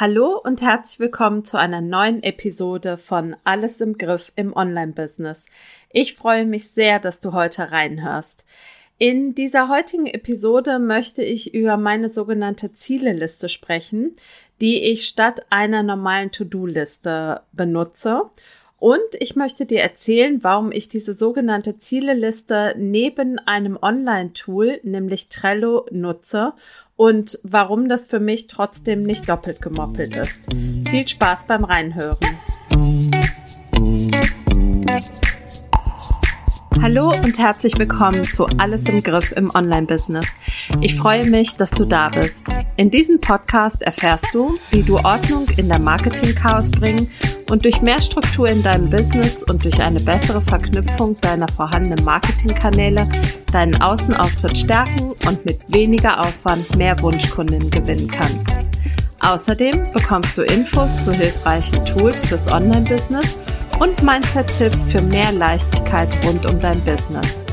Hallo und herzlich willkommen zu einer neuen Episode von Alles im Griff im Online-Business. Ich freue mich sehr, dass du heute reinhörst. In dieser heutigen Episode möchte ich über meine sogenannte Zieleliste sprechen, die ich statt einer normalen To-Do-Liste benutze. Und ich möchte dir erzählen, warum ich diese sogenannte Zieleliste neben einem Online-Tool, nämlich Trello, nutze und warum das für mich trotzdem nicht doppelt gemoppelt ist. Viel Spaß beim Reinhören. Hallo und herzlich willkommen zu Alles im Griff im Online-Business. Ich freue mich, dass du da bist. In diesem Podcast erfährst du, wie du Ordnung in der Marketing-Chaos bringen und durch mehr Struktur in deinem Business und durch eine bessere Verknüpfung deiner vorhandenen Marketingkanäle deinen Außenauftritt stärken und mit weniger Aufwand mehr Wunschkunden gewinnen kannst. Außerdem bekommst du Infos zu hilfreichen Tools fürs Online-Business und Mindset-Tipps für mehr Leichtigkeit rund um dein Business.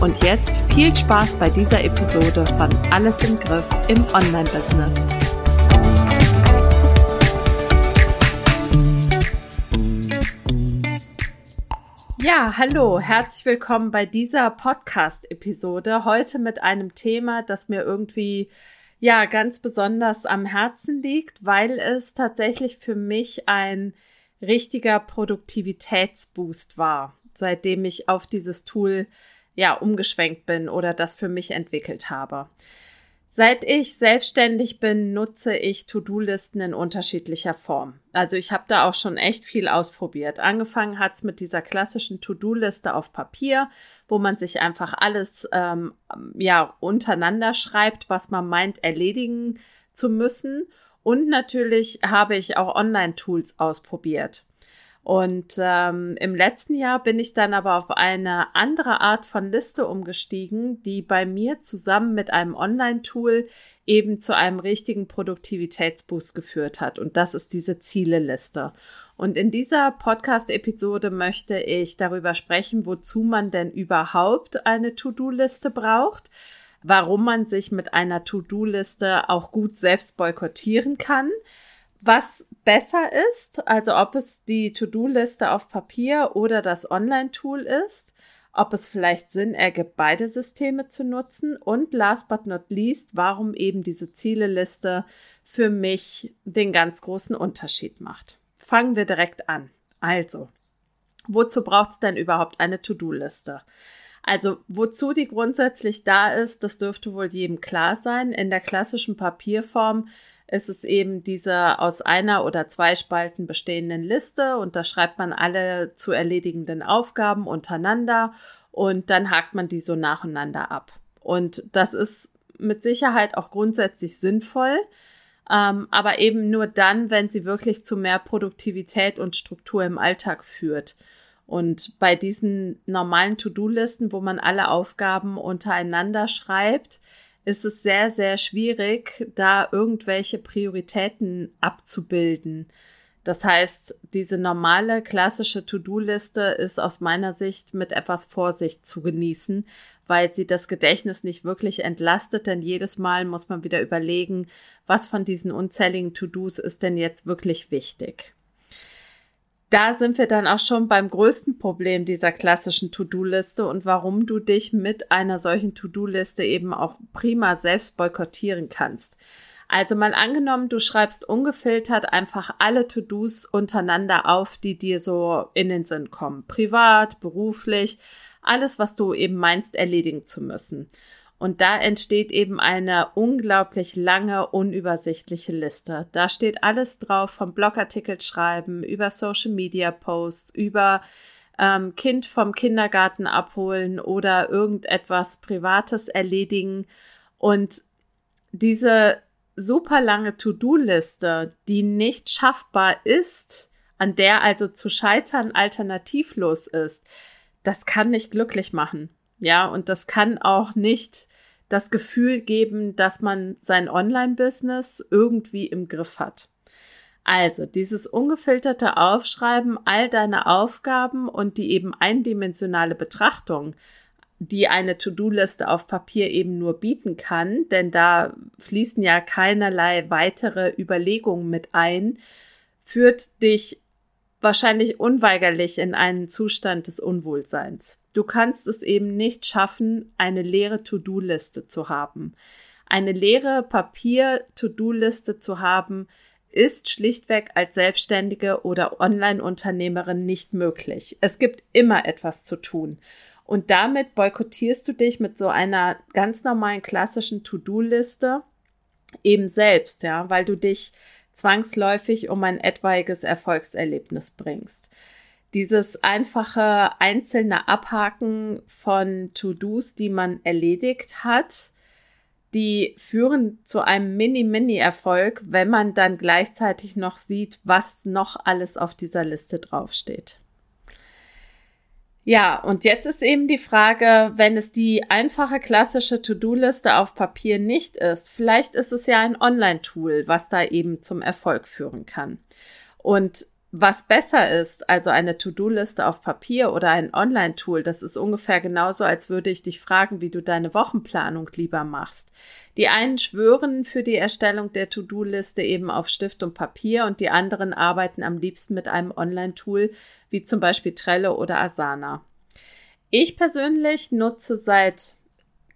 Und jetzt viel Spaß bei dieser Episode von Alles im Griff im Online-Business. Ja, hallo, herzlich willkommen bei dieser Podcast-Episode. Heute mit einem Thema, das mir irgendwie ja ganz besonders am Herzen liegt, weil es tatsächlich für mich ein richtiger Produktivitätsboost war, seitdem ich auf dieses Tool ja umgeschwenkt bin oder das für mich entwickelt habe. Seit ich selbstständig bin, nutze ich To-Do-Listen in unterschiedlicher Form. Also ich habe da auch schon echt viel ausprobiert. Angefangen hat's mit dieser klassischen To-Do-Liste auf Papier, wo man sich einfach alles ähm, ja untereinander schreibt, was man meint erledigen zu müssen. Und natürlich habe ich auch Online-Tools ausprobiert. Und ähm, im letzten Jahr bin ich dann aber auf eine andere Art von Liste umgestiegen, die bei mir zusammen mit einem Online-Tool eben zu einem richtigen Produktivitätsboost geführt hat. Und das ist diese Zieleliste. Und in dieser Podcast-Episode möchte ich darüber sprechen, wozu man denn überhaupt eine To-Do-Liste braucht, warum man sich mit einer To-Do-Liste auch gut selbst boykottieren kann, was besser ist, also ob es die To-Do-Liste auf Papier oder das Online-Tool ist, ob es vielleicht Sinn ergibt, beide Systeme zu nutzen und last but not least, warum eben diese Zieleliste für mich den ganz großen Unterschied macht. Fangen wir direkt an. Also, wozu braucht es denn überhaupt eine To-Do-Liste? Also, wozu die grundsätzlich da ist, das dürfte wohl jedem klar sein. In der klassischen Papierform ist es eben diese aus einer oder zwei Spalten bestehenden Liste und da schreibt man alle zu erledigenden Aufgaben untereinander und dann hakt man die so nacheinander ab. Und das ist mit Sicherheit auch grundsätzlich sinnvoll, ähm, aber eben nur dann, wenn sie wirklich zu mehr Produktivität und Struktur im Alltag führt. Und bei diesen normalen To-Do-Listen, wo man alle Aufgaben untereinander schreibt, ist es sehr, sehr schwierig, da irgendwelche Prioritäten abzubilden. Das heißt, diese normale klassische To-Do-Liste ist aus meiner Sicht mit etwas Vorsicht zu genießen, weil sie das Gedächtnis nicht wirklich entlastet, denn jedes Mal muss man wieder überlegen, was von diesen unzähligen To-Dos ist denn jetzt wirklich wichtig da sind wir dann auch schon beim größten Problem dieser klassischen To-Do-Liste und warum du dich mit einer solchen To-Do-Liste eben auch prima selbst boykottieren kannst. Also mal angenommen, du schreibst ungefiltert einfach alle To-Dos untereinander auf, die dir so in den Sinn kommen. Privat, beruflich, alles, was du eben meinst, erledigen zu müssen. Und da entsteht eben eine unglaublich lange, unübersichtliche Liste. Da steht alles drauf, vom Blogartikel schreiben, über Social Media Posts, über ähm, Kind vom Kindergarten abholen oder irgendetwas Privates erledigen. Und diese super lange To-Do-Liste, die nicht schaffbar ist, an der also zu scheitern alternativlos ist, das kann nicht glücklich machen. Ja, und das kann auch nicht das Gefühl geben, dass man sein Online-Business irgendwie im Griff hat. Also dieses ungefilterte Aufschreiben all deiner Aufgaben und die eben eindimensionale Betrachtung die eine To-Do-Liste auf Papier eben nur bieten kann, denn da fließen ja keinerlei weitere Überlegungen mit ein, führt dich wahrscheinlich unweigerlich in einen Zustand des Unwohlseins. Du kannst es eben nicht schaffen, eine leere To-Do-Liste zu haben. Eine leere Papier-To-Do-Liste zu haben, ist schlichtweg als Selbstständige oder Online-Unternehmerin nicht möglich. Es gibt immer etwas zu tun. Und damit boykottierst du dich mit so einer ganz normalen klassischen To-Do-Liste eben selbst, ja, weil du dich zwangsläufig um ein etwaiges Erfolgserlebnis bringst. Dieses einfache einzelne Abhaken von To-Dos, die man erledigt hat, die führen zu einem Mini-Mini-Erfolg, wenn man dann gleichzeitig noch sieht, was noch alles auf dieser Liste draufsteht. Ja, und jetzt ist eben die Frage, wenn es die einfache klassische To-Do-Liste auf Papier nicht ist, vielleicht ist es ja ein Online-Tool, was da eben zum Erfolg führen kann. Und was besser ist, also eine To-Do-Liste auf Papier oder ein Online-Tool, das ist ungefähr genauso, als würde ich dich fragen, wie du deine Wochenplanung lieber machst. Die einen schwören für die Erstellung der To-Do-Liste eben auf Stift und Papier und die anderen arbeiten am liebsten mit einem Online-Tool wie zum Beispiel Trello oder Asana. Ich persönlich nutze seit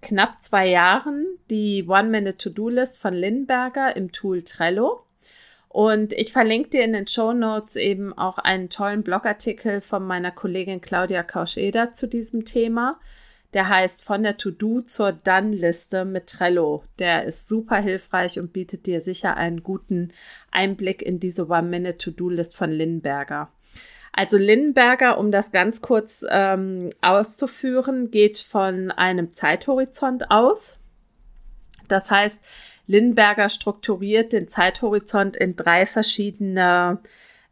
knapp zwei Jahren die One-Minute-To-Do-List von Lindberger im Tool Trello. Und ich verlinke dir in den Show Notes eben auch einen tollen Blogartikel von meiner Kollegin Claudia Kauscheder zu diesem Thema. Der heißt von der To-Do zur Done-Liste mit Trello. Der ist super hilfreich und bietet dir sicher einen guten Einblick in diese One-Minute-To-Do-List von Lindberger. Also Lindenberger, um das ganz kurz ähm, auszuführen, geht von einem Zeithorizont aus. Das heißt, Lindenberger strukturiert den Zeithorizont in drei verschiedene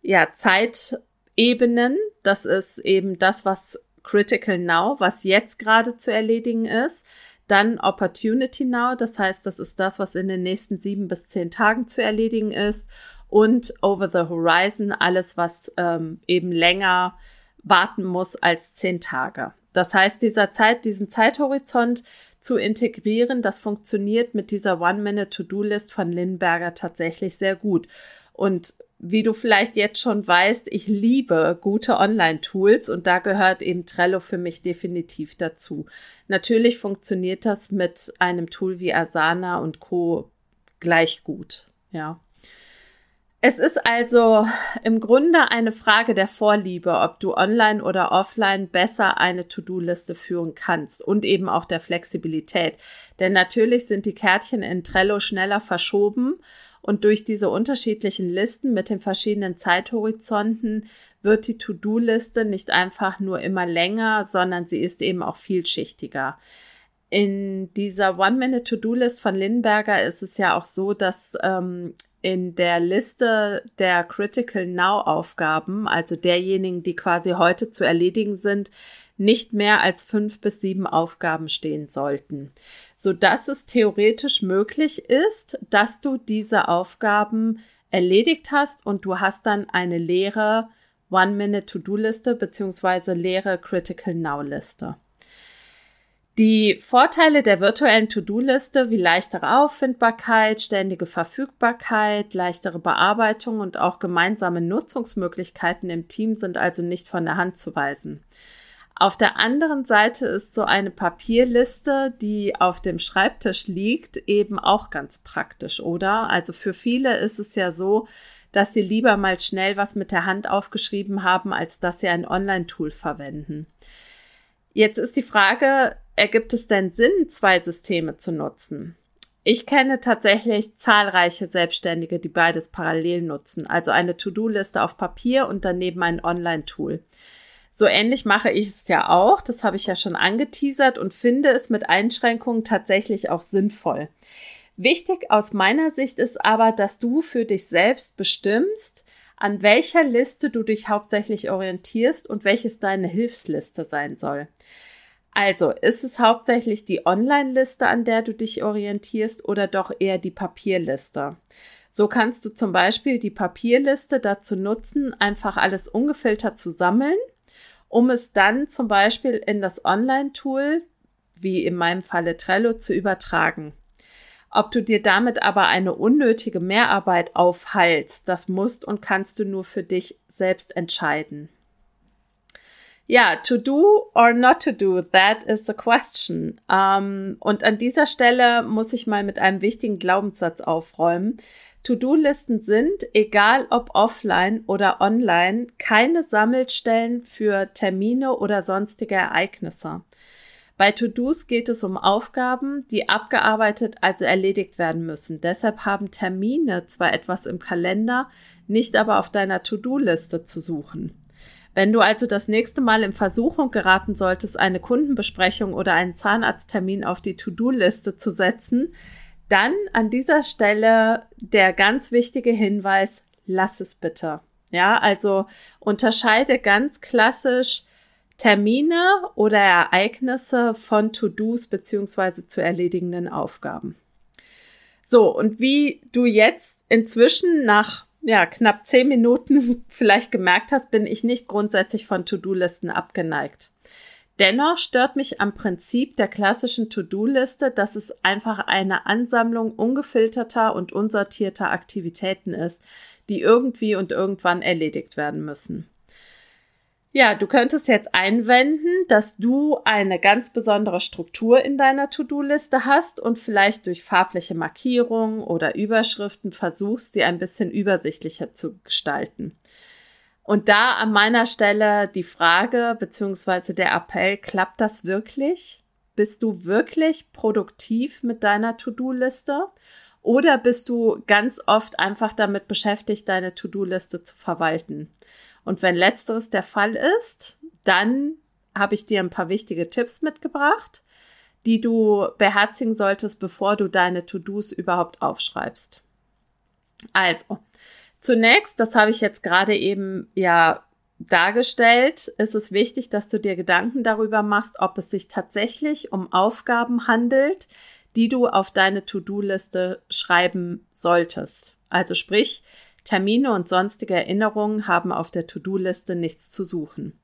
ja, Zeitebenen. Das ist eben das, was Critical Now, was jetzt gerade zu erledigen ist. Dann Opportunity Now, das heißt, das ist das, was in den nächsten sieben bis zehn Tagen zu erledigen ist und Over the Horizon, alles, was ähm, eben länger warten muss als zehn Tage. Das heißt, dieser Zeit, diesen Zeithorizont zu integrieren, das funktioniert mit dieser One-Minute-To-Do-List von Lindberger tatsächlich sehr gut. Und wie du vielleicht jetzt schon weißt, ich liebe gute Online-Tools und da gehört eben Trello für mich definitiv dazu. Natürlich funktioniert das mit einem Tool wie Asana und Co. gleich gut. Ja. Es ist also im Grunde eine Frage der Vorliebe, ob du online oder offline besser eine To-Do-Liste führen kannst und eben auch der Flexibilität. Denn natürlich sind die Kärtchen in Trello schneller verschoben und durch diese unterschiedlichen Listen mit den verschiedenen Zeithorizonten wird die To-Do-Liste nicht einfach nur immer länger, sondern sie ist eben auch vielschichtiger. In dieser One-Minute-To-Do-List von Lindberger ist es ja auch so, dass ähm, in der Liste der Critical Now Aufgaben, also derjenigen, die quasi heute zu erledigen sind, nicht mehr als fünf bis sieben Aufgaben stehen sollten, so dass es theoretisch möglich ist, dass du diese Aufgaben erledigt hast und du hast dann eine leere One-Minute-To-Do-Liste beziehungsweise leere Critical Now-Liste. Die Vorteile der virtuellen To-Do-Liste wie leichtere Auffindbarkeit, ständige Verfügbarkeit, leichtere Bearbeitung und auch gemeinsame Nutzungsmöglichkeiten im Team sind also nicht von der Hand zu weisen. Auf der anderen Seite ist so eine Papierliste, die auf dem Schreibtisch liegt, eben auch ganz praktisch, oder? Also für viele ist es ja so, dass sie lieber mal schnell was mit der Hand aufgeschrieben haben, als dass sie ein Online-Tool verwenden. Jetzt ist die Frage, ergibt es denn Sinn, zwei Systeme zu nutzen? Ich kenne tatsächlich zahlreiche Selbstständige, die beides parallel nutzen, also eine To-Do-Liste auf Papier und daneben ein Online-Tool. So ähnlich mache ich es ja auch, das habe ich ja schon angeteasert und finde es mit Einschränkungen tatsächlich auch sinnvoll. Wichtig aus meiner Sicht ist aber, dass du für dich selbst bestimmst, an welcher Liste du dich hauptsächlich orientierst und welches deine Hilfsliste sein soll. Also, ist es hauptsächlich die Online-Liste, an der du dich orientierst oder doch eher die Papierliste? So kannst du zum Beispiel die Papierliste dazu nutzen, einfach alles ungefiltert zu sammeln, um es dann zum Beispiel in das Online-Tool wie in meinem Falle Trello, zu übertragen. Ob du dir damit aber eine unnötige Mehrarbeit aufhalst, das musst und kannst du nur für dich selbst entscheiden. Ja, to do or not to do, that is the question. Um, und an dieser Stelle muss ich mal mit einem wichtigen Glaubenssatz aufräumen. To-Do-Listen sind, egal ob offline oder online, keine Sammelstellen für Termine oder sonstige Ereignisse. Bei To-Dos geht es um Aufgaben, die abgearbeitet, also erledigt werden müssen. Deshalb haben Termine zwar etwas im Kalender, nicht aber auf deiner To-Do-Liste zu suchen. Wenn du also das nächste Mal in Versuchung geraten solltest, eine Kundenbesprechung oder einen Zahnarzttermin auf die To-Do-Liste zu setzen, dann an dieser Stelle der ganz wichtige Hinweis, lass es bitte. Ja, also unterscheide ganz klassisch Termine oder Ereignisse von To-Dos beziehungsweise zu erledigenden Aufgaben. So, und wie du jetzt inzwischen nach ja, knapp zehn Minuten vielleicht gemerkt hast, bin ich nicht grundsätzlich von To-Do-Listen abgeneigt. Dennoch stört mich am Prinzip der klassischen To-Do-Liste, dass es einfach eine Ansammlung ungefilterter und unsortierter Aktivitäten ist, die irgendwie und irgendwann erledigt werden müssen. Ja, du könntest jetzt einwenden, dass du eine ganz besondere Struktur in deiner To-Do-Liste hast und vielleicht durch farbliche Markierungen oder Überschriften versuchst, sie ein bisschen übersichtlicher zu gestalten. Und da an meiner Stelle die Frage beziehungsweise der Appell, klappt das wirklich? Bist du wirklich produktiv mit deiner To-Do-Liste? Oder bist du ganz oft einfach damit beschäftigt, deine To-Do-Liste zu verwalten? Und wenn letzteres der Fall ist, dann habe ich dir ein paar wichtige Tipps mitgebracht, die du beherzigen solltest, bevor du deine To-Dos überhaupt aufschreibst. Also, zunächst, das habe ich jetzt gerade eben ja dargestellt, ist es wichtig, dass du dir Gedanken darüber machst, ob es sich tatsächlich um Aufgaben handelt, die du auf deine To-Do-Liste schreiben solltest. Also sprich, Termine und sonstige Erinnerungen haben auf der To-Do-Liste nichts zu suchen.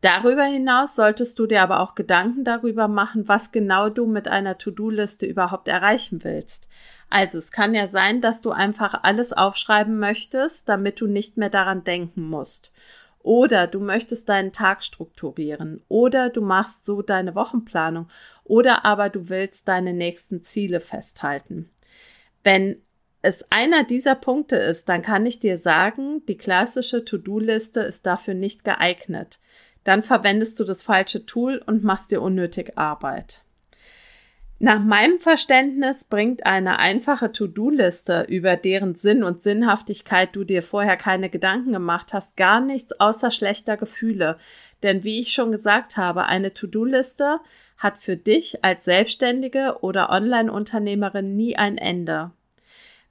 Darüber hinaus solltest du dir aber auch Gedanken darüber machen, was genau du mit einer To-Do-Liste überhaupt erreichen willst. Also es kann ja sein, dass du einfach alles aufschreiben möchtest, damit du nicht mehr daran denken musst. Oder du möchtest deinen Tag strukturieren. Oder du machst so deine Wochenplanung. Oder aber du willst deine nächsten Ziele festhalten. Wenn es einer dieser Punkte ist, dann kann ich dir sagen, die klassische To-Do-Liste ist dafür nicht geeignet. Dann verwendest du das falsche Tool und machst dir unnötig Arbeit. Nach meinem Verständnis bringt eine einfache To-Do-Liste, über deren Sinn und Sinnhaftigkeit du dir vorher keine Gedanken gemacht hast, gar nichts außer schlechter Gefühle. Denn wie ich schon gesagt habe, eine To-Do-Liste hat für dich als Selbstständige oder Online-Unternehmerin nie ein Ende.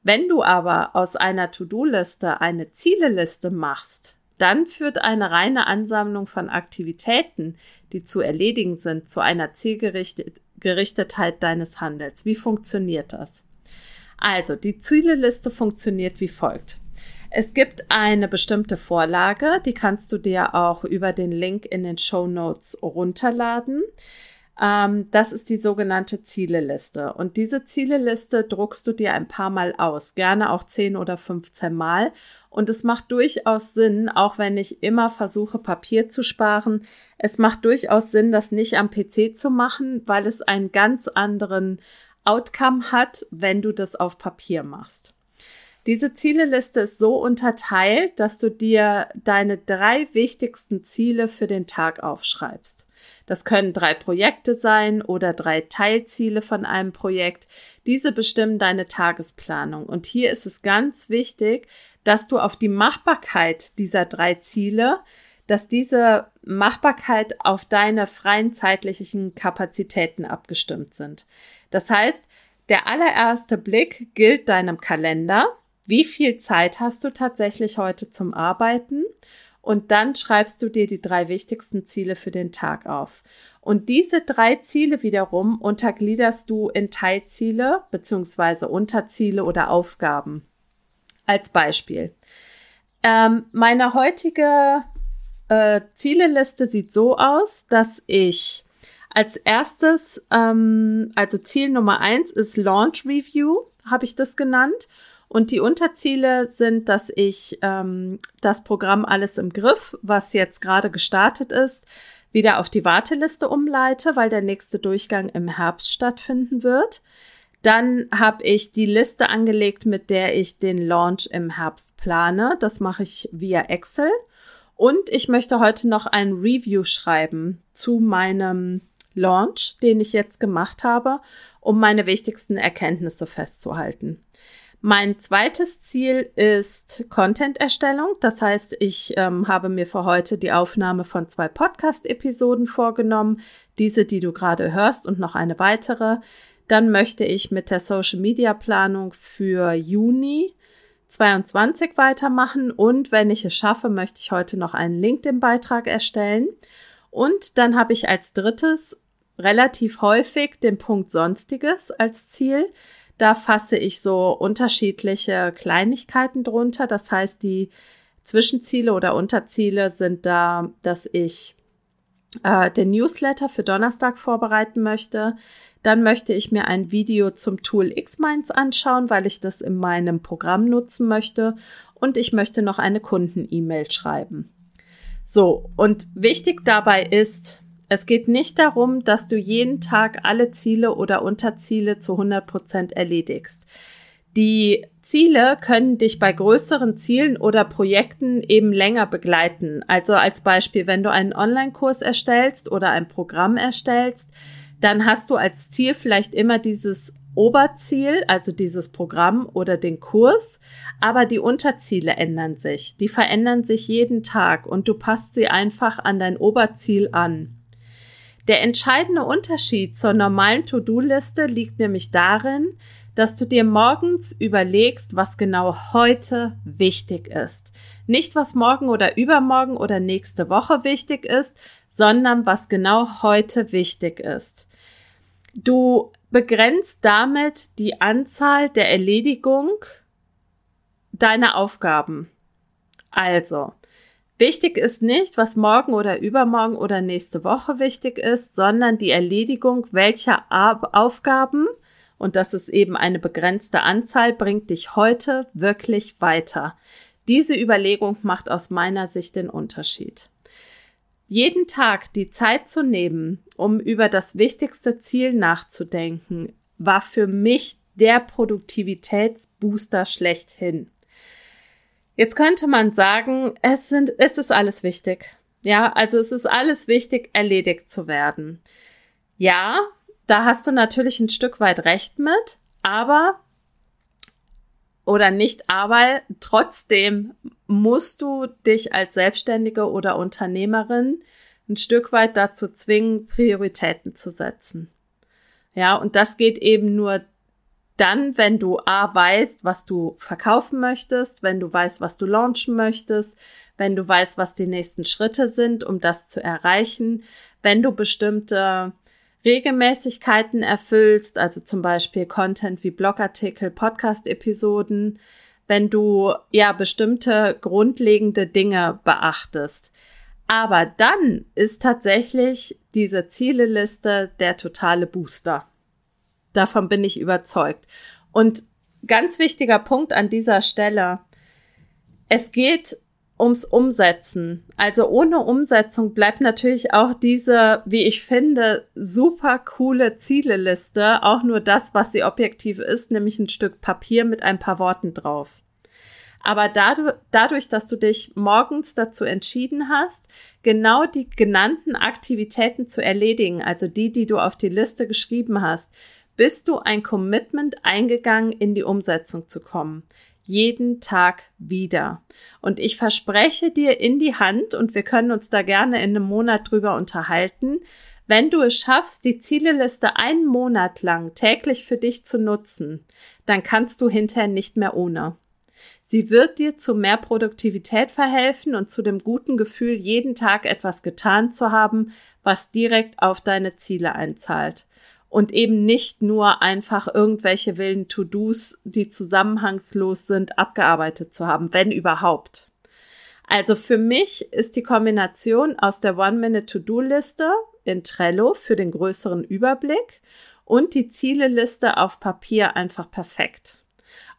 Wenn du aber aus einer To-Do-Liste eine Zieleliste machst, dann führt eine reine Ansammlung von Aktivitäten, die zu erledigen sind, zu einer Zielgerichtetheit deines Handels. Wie funktioniert das? Also, die Zieleliste funktioniert wie folgt. Es gibt eine bestimmte Vorlage, die kannst du dir auch über den Link in den Show Notes runterladen. Ähm, das ist die sogenannte Zieleliste. Und diese Zieleliste druckst du dir ein paar Mal aus, gerne auch 10 oder 15 Mal. Und es macht durchaus Sinn, auch wenn ich immer versuche, Papier zu sparen, es macht durchaus Sinn, das nicht am PC zu machen, weil es einen ganz anderen Outcome hat, wenn du das auf Papier machst. Diese Zieleliste ist so unterteilt, dass du dir deine drei wichtigsten Ziele für den Tag aufschreibst. Das können drei Projekte sein oder drei Teilziele von einem Projekt. Diese bestimmen deine Tagesplanung. Und hier ist es ganz wichtig, dass du auf die Machbarkeit dieser drei Ziele, dass diese Machbarkeit auf deine freien zeitlichen Kapazitäten abgestimmt sind. Das heißt, der allererste Blick gilt deinem Kalender. Wie viel Zeit hast du tatsächlich heute zum Arbeiten? Und dann schreibst du dir die drei wichtigsten Ziele für den Tag auf. Und diese drei Ziele wiederum untergliederst du in Teilziele beziehungsweise Unterziele oder Aufgaben. Als Beispiel. Ähm, meine heutige äh, Zieleliste sieht so aus, dass ich Als erstes, ähm, also Ziel Nummer eins ist Launch Review, habe ich das genannt. Und die Unterziele sind, dass ich ähm, das Programm Alles im Griff, was jetzt gerade gestartet ist, wieder auf die Warteliste umleite, weil der nächste Durchgang im Herbst stattfinden wird. Dann habe ich die Liste angelegt, mit der ich den Launch im Herbst plane. Das mache ich via Excel. Und ich möchte heute noch ein Review schreiben zu meinem Launch, den ich jetzt gemacht habe, um meine wichtigsten Erkenntnisse festzuhalten. Mein zweites Ziel ist Content-Erstellung. Das heißt, ich ähm, habe mir für heute die Aufnahme von zwei Podcast-Episoden vorgenommen. Diese, die du gerade hörst und noch eine weitere. Dann möchte ich mit der Social Media Planung für Juni 22 weitermachen und wenn ich es schaffe, möchte ich heute noch einen LinkedIn-Beitrag erstellen. Und dann habe ich als drittes relativ häufig den Punkt Sonstiges als Ziel. Da fasse ich so unterschiedliche Kleinigkeiten drunter. Das heißt, die Zwischenziele oder Unterziele sind da, dass ich äh, den Newsletter für Donnerstag vorbereiten möchte, dann möchte ich mir ein Video zum Tool Xminds anschauen, weil ich das in meinem Programm nutzen möchte. Und ich möchte noch eine Kunden-E-Mail schreiben. So, und wichtig dabei ist, es geht nicht darum, dass du jeden Tag alle Ziele oder Unterziele zu 100 Prozent erledigst. Die Ziele können dich bei größeren Zielen oder Projekten eben länger begleiten. Also als Beispiel, wenn du einen Online-Kurs erstellst oder ein Programm erstellst, dann hast du als Ziel vielleicht immer dieses Oberziel, also dieses Programm oder den Kurs, aber die Unterziele ändern sich. Die verändern sich jeden Tag und du passt sie einfach an dein Oberziel an. Der entscheidende Unterschied zur normalen To-Do-Liste liegt nämlich darin, dass du dir morgens überlegst, was genau heute wichtig ist. Nicht, was morgen oder übermorgen oder nächste Woche wichtig ist, sondern was genau heute wichtig ist. Du begrenzt damit die Anzahl der Erledigung deiner Aufgaben. Also, wichtig ist nicht, was morgen oder übermorgen oder nächste Woche wichtig ist, sondern die Erledigung welcher Aufgaben, und das ist eben eine begrenzte Anzahl, bringt dich heute wirklich weiter. Diese Überlegung macht aus meiner Sicht den Unterschied jeden Tag die Zeit zu nehmen, um über das wichtigste Ziel nachzudenken, war für mich der Produktivitätsbooster schlechthin. Jetzt könnte man sagen, es sind, es ist alles wichtig. Ja, also es ist alles wichtig, erledigt zu werden. Ja, da hast du natürlich ein Stück weit recht mit, aber oder nicht, aber trotzdem musst du dich als Selbstständige oder Unternehmerin ein Stück weit dazu zwingen, Prioritäten zu setzen. Ja, und das geht eben nur dann, wenn du A weißt, was du verkaufen möchtest, wenn du weißt, was du launchen möchtest, wenn du weißt, was die nächsten Schritte sind, um das zu erreichen, wenn du bestimmte Regelmäßigkeiten erfüllst, also zum Beispiel Content wie Blogartikel, Podcast-Episoden, wenn du ja bestimmte grundlegende Dinge beachtest. Aber dann ist tatsächlich diese Zieleliste der totale Booster. Davon bin ich überzeugt. Und ganz wichtiger Punkt an dieser Stelle. Es geht ums Umsetzen. Also ohne Umsetzung bleibt natürlich auch diese, wie ich finde, super coole Zieleliste auch nur das, was sie objektiv ist, nämlich ein Stück Papier mit ein paar Worten drauf. Aber dadurch, dass du dich morgens dazu entschieden hast, genau die genannten Aktivitäten zu erledigen, also die, die du auf die Liste geschrieben hast, bist du ein Commitment eingegangen, in die Umsetzung zu kommen jeden Tag wieder. Und ich verspreche dir in die Hand, und wir können uns da gerne in einem Monat drüber unterhalten, wenn du es schaffst, die Zieleliste einen Monat lang täglich für dich zu nutzen, dann kannst du hinterher nicht mehr ohne. Sie wird dir zu mehr Produktivität verhelfen und zu dem guten Gefühl, jeden Tag etwas getan zu haben, was direkt auf deine Ziele einzahlt und eben nicht nur einfach irgendwelche wilden To-Dos, die zusammenhangslos sind, abgearbeitet zu haben, wenn überhaupt. Also für mich ist die Kombination aus der One-Minute-To-Do-Liste in Trello für den größeren Überblick und die Zieleliste auf Papier einfach perfekt.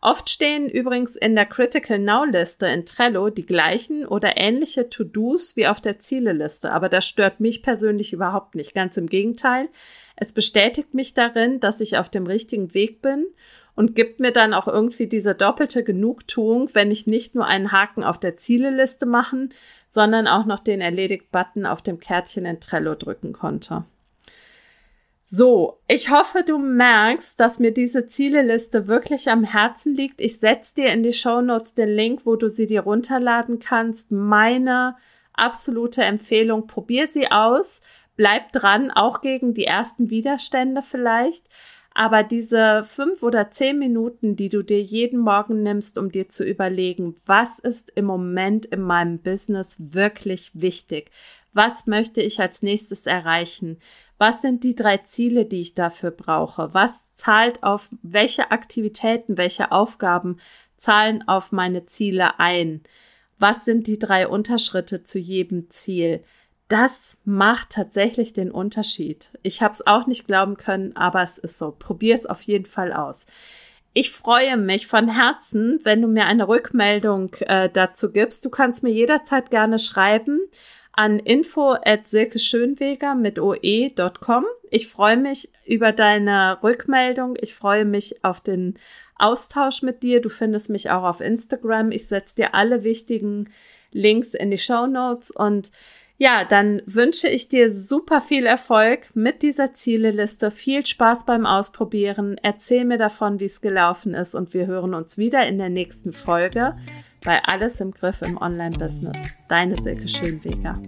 Oft stehen übrigens in der Critical Now Liste in Trello die gleichen oder ähnliche To-Dos wie auf der Zieleliste, aber das stört mich persönlich überhaupt nicht. Ganz im Gegenteil. Es bestätigt mich darin, dass ich auf dem richtigen Weg bin und gibt mir dann auch irgendwie diese doppelte Genugtuung, wenn ich nicht nur einen Haken auf der Zieleliste machen, sondern auch noch den Erledigt-Button auf dem Kärtchen in Trello drücken konnte. So, ich hoffe, du merkst, dass mir diese Zieleliste wirklich am Herzen liegt. Ich setze dir in die Show Notes den Link, wo du sie dir runterladen kannst. Meine absolute Empfehlung, probier sie aus, bleib dran, auch gegen die ersten Widerstände vielleicht. Aber diese fünf oder zehn Minuten, die du dir jeden Morgen nimmst, um dir zu überlegen, was ist im Moment in meinem Business wirklich wichtig? Was möchte ich als nächstes erreichen? Was sind die drei Ziele, die ich dafür brauche? Was zahlt auf welche Aktivitäten, welche Aufgaben zahlen auf meine Ziele ein? Was sind die drei Unterschritte zu jedem Ziel? das macht tatsächlich den Unterschied. Ich habe es auch nicht glauben können, aber es ist so. Probier es auf jeden Fall aus. Ich freue mich von Herzen, wenn du mir eine Rückmeldung äh, dazu gibst. Du kannst mir jederzeit gerne schreiben an info at silkeschönweger mit oe.com. Ich freue mich über deine Rückmeldung. Ich freue mich auf den Austausch mit dir. Du findest mich auch auf Instagram. Ich setze dir alle wichtigen Links in die Show Notes und ja, dann wünsche ich dir super viel Erfolg mit dieser Zieleliste. Viel Spaß beim Ausprobieren. Erzähl mir davon, wie es gelaufen ist und wir hören uns wieder in der nächsten Folge bei Alles im Griff im Online-Business. Deine Silke Schönweger.